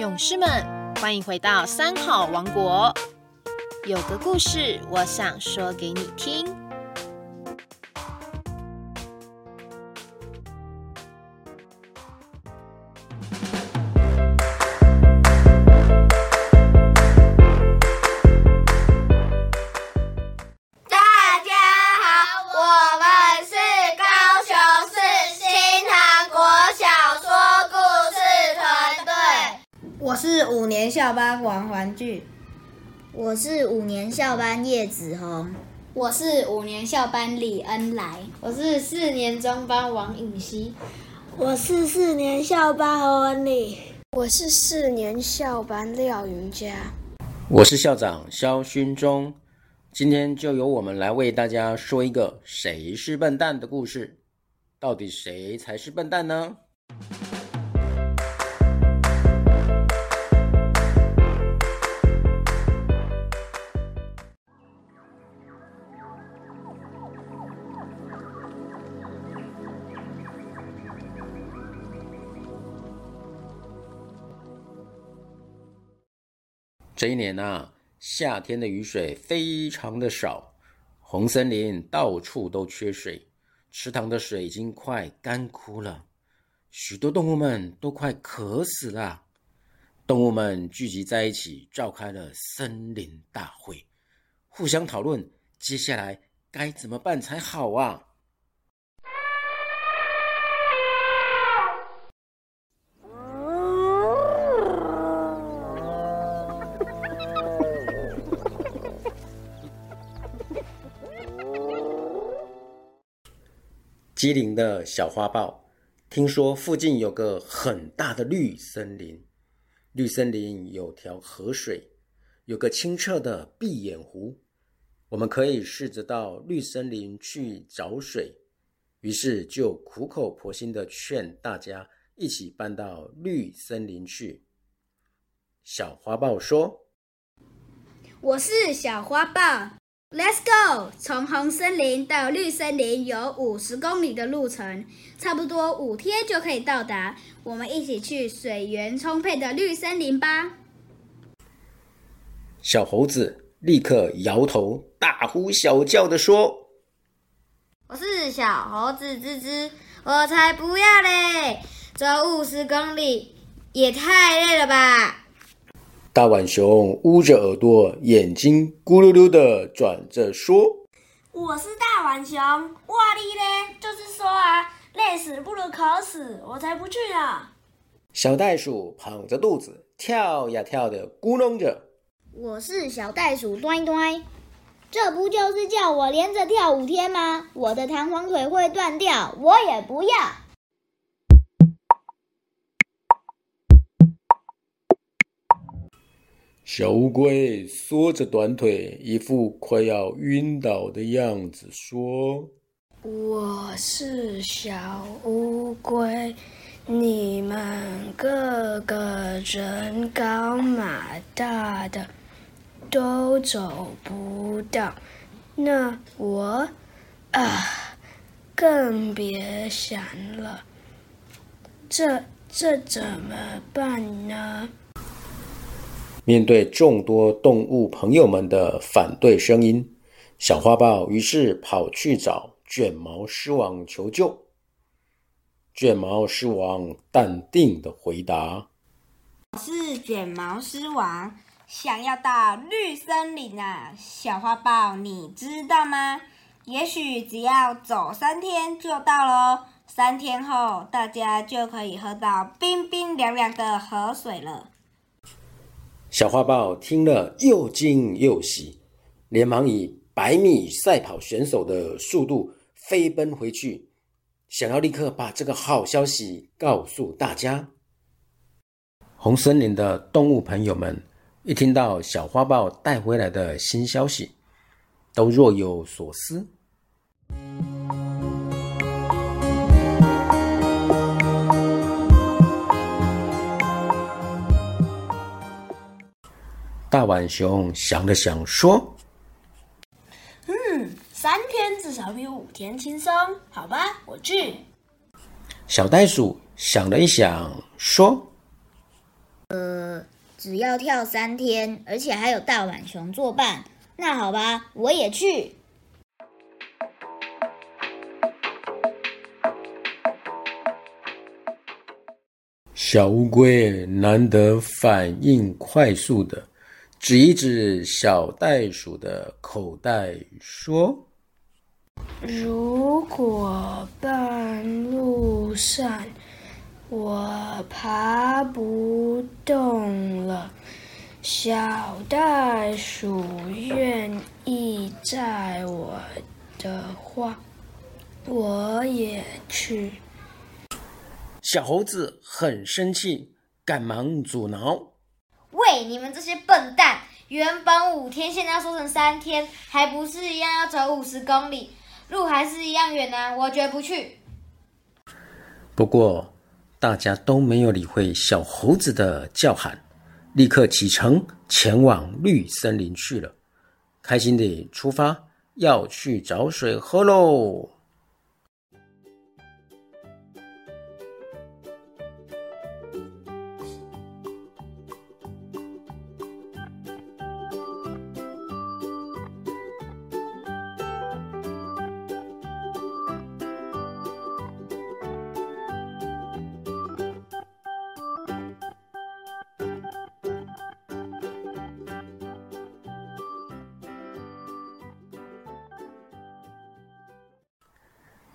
勇士们，欢迎回到三好王国。有个故事，我想说给你听。我是五年校班叶子红，我是五年校班李恩来，我是四年中班王颖熙，我是四年校班何文礼，我是四年校班廖云佳，我是校长肖勋忠。今天就由我们来为大家说一个“谁是笨蛋”的故事。到底谁才是笨蛋呢？这一年啊，夏天的雨水非常的少，红森林到处都缺水，池塘的水已经快干枯了，许多动物们都快渴死了。动物们聚集在一起，召开了森林大会，互相讨论接下来该怎么办才好啊！机灵的小花豹听说附近有个很大的绿森林，绿森林有条河水，有个清澈的闭眼湖，我们可以试着到绿森林去找水。于是就苦口婆心的劝大家一起搬到绿森林去。小花豹说：“我是小花豹。” Let's go！从红森林到绿森林有五十公里的路程，差不多五天就可以到达。我们一起去水源充沛的绿森林吧！小猴子立刻摇头，大呼小叫的说：“我是小猴子吱吱，我才不要嘞！走五十公里也太累了吧！”大浣熊捂着耳朵，眼睛咕噜噜的转着说：“我是大浣熊，哇哩嘞！就是说啊，累死不如渴死，我才不去呢。”小袋鼠捧着肚子，跳呀跳的咕哝着：“我是小袋鼠端端，这不就是叫我连着跳五天吗？我的弹簧腿会断掉，我也不要。”小乌龟缩着短腿，一副快要晕倒的样子，说：“我是小乌龟，你们个个人高马大的，都走不到，那我啊，更别想了。这这怎么办呢？”面对众多动物朋友们的反对声音，小花豹于是跑去找卷毛狮王求救。卷毛狮王淡定的回答：“我是卷毛狮王，想要到绿森林啊，小花豹，你知道吗？也许只要走三天就到喽。三天后，大家就可以喝到冰冰凉凉的河水了。”小花豹听了又惊又喜，连忙以百米赛跑选手的速度飞奔回去，想要立刻把这个好消息告诉大家。红森林的动物朋友们一听到小花豹带回来的新消息，都若有所思。大碗熊想了想，说：“嗯，三天至少比五天轻松，好吧，我去。”小袋鼠想了一想，说：“呃，只要跳三天，而且还有大碗熊作伴，那好吧，我也去。小乌龟难得反应快速的，指一指小袋鼠的口袋，说：“如果半路上我爬不动了，小袋鼠愿意载我的话，我也去。”小猴子很生气，赶忙阻挠：“喂，你们这些笨蛋！原本五天，现在要说成三天，还不是一样要走五十公里，路还是一样远呢。我绝不去。”不过，大家都没有理会小猴子的叫喊，立刻启程前往绿森林去了，开心地出发，要去找水喝喽。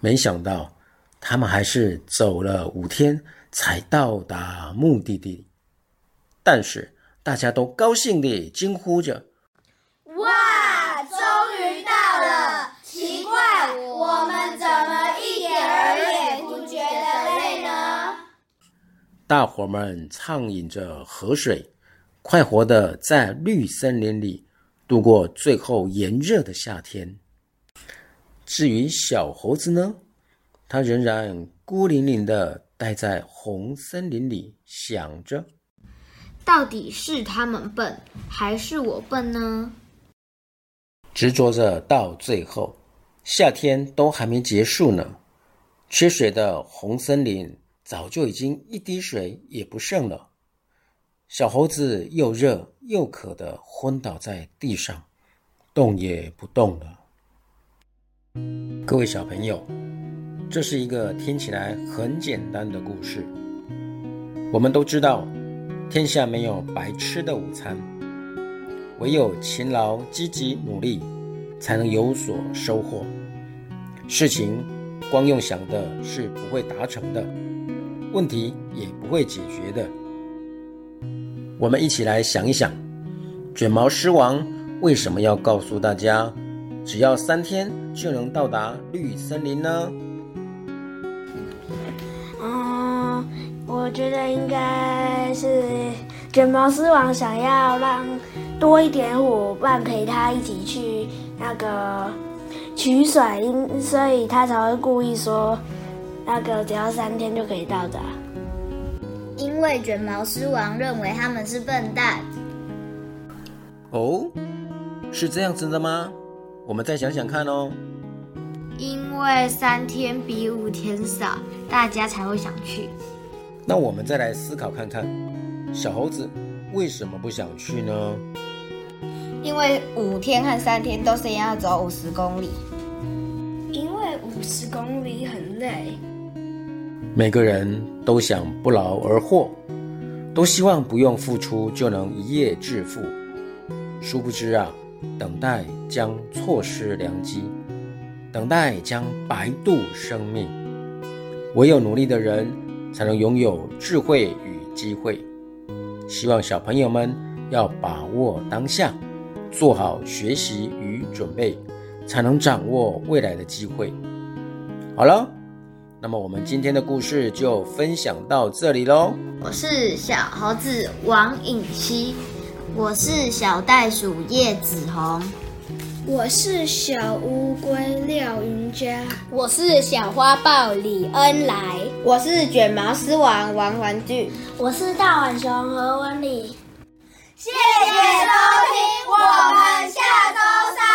没想到，他们还是走了五天才到达目的地。但是大家都高兴地惊呼着：“哇，终于到了！奇怪，我们怎么一点儿也不觉得累呢？”大伙们畅饮着河水，快活地在绿森林里度过最后炎热的夏天。至于小猴子呢，它仍然孤零零的待在红森林里，想着：到底是他们笨，还是我笨呢？执着着到最后，夏天都还没结束呢，缺水的红森林早就已经一滴水也不剩了。小猴子又热又渴的昏倒在地上，动也不动了。各位小朋友，这是一个听起来很简单的故事。我们都知道，天下没有白吃的午餐，唯有勤劳、积极、努力，才能有所收获。事情光用想的是不会达成的，问题也不会解决的。我们一起来想一想，卷毛狮王为什么要告诉大家？只要三天就能到达绿森林呢？嗯，我觉得应该是卷毛狮王想要让多一点伙伴陪他一起去那个取水，因所以他才会故意说那个只要三天就可以到达。因为卷毛狮王认为他们是笨蛋。哦，是这样子的吗？我们再想想看哦。因为三天比五天少，大家才会想去。那我们再来思考看看，小猴子为什么不想去呢？因为五天和三天都是要走五十公里。因为五十公里很累。每个人都想不劳而获，都希望不用付出就能一夜致富。殊不知啊。等待将错失良机，等待将白度生命。唯有努力的人，才能拥有智慧与机会。希望小朋友们要把握当下，做好学习与准备，才能掌握未来的机会。好了，那么我们今天的故事就分享到这里喽。我是小猴子王颖熙。我是小袋鼠叶子红。我是小乌龟廖云佳。我是小花豹李恩来。我是卷毛狮王王玩具。我是大碗熊何文礼谢谢收听我们下周三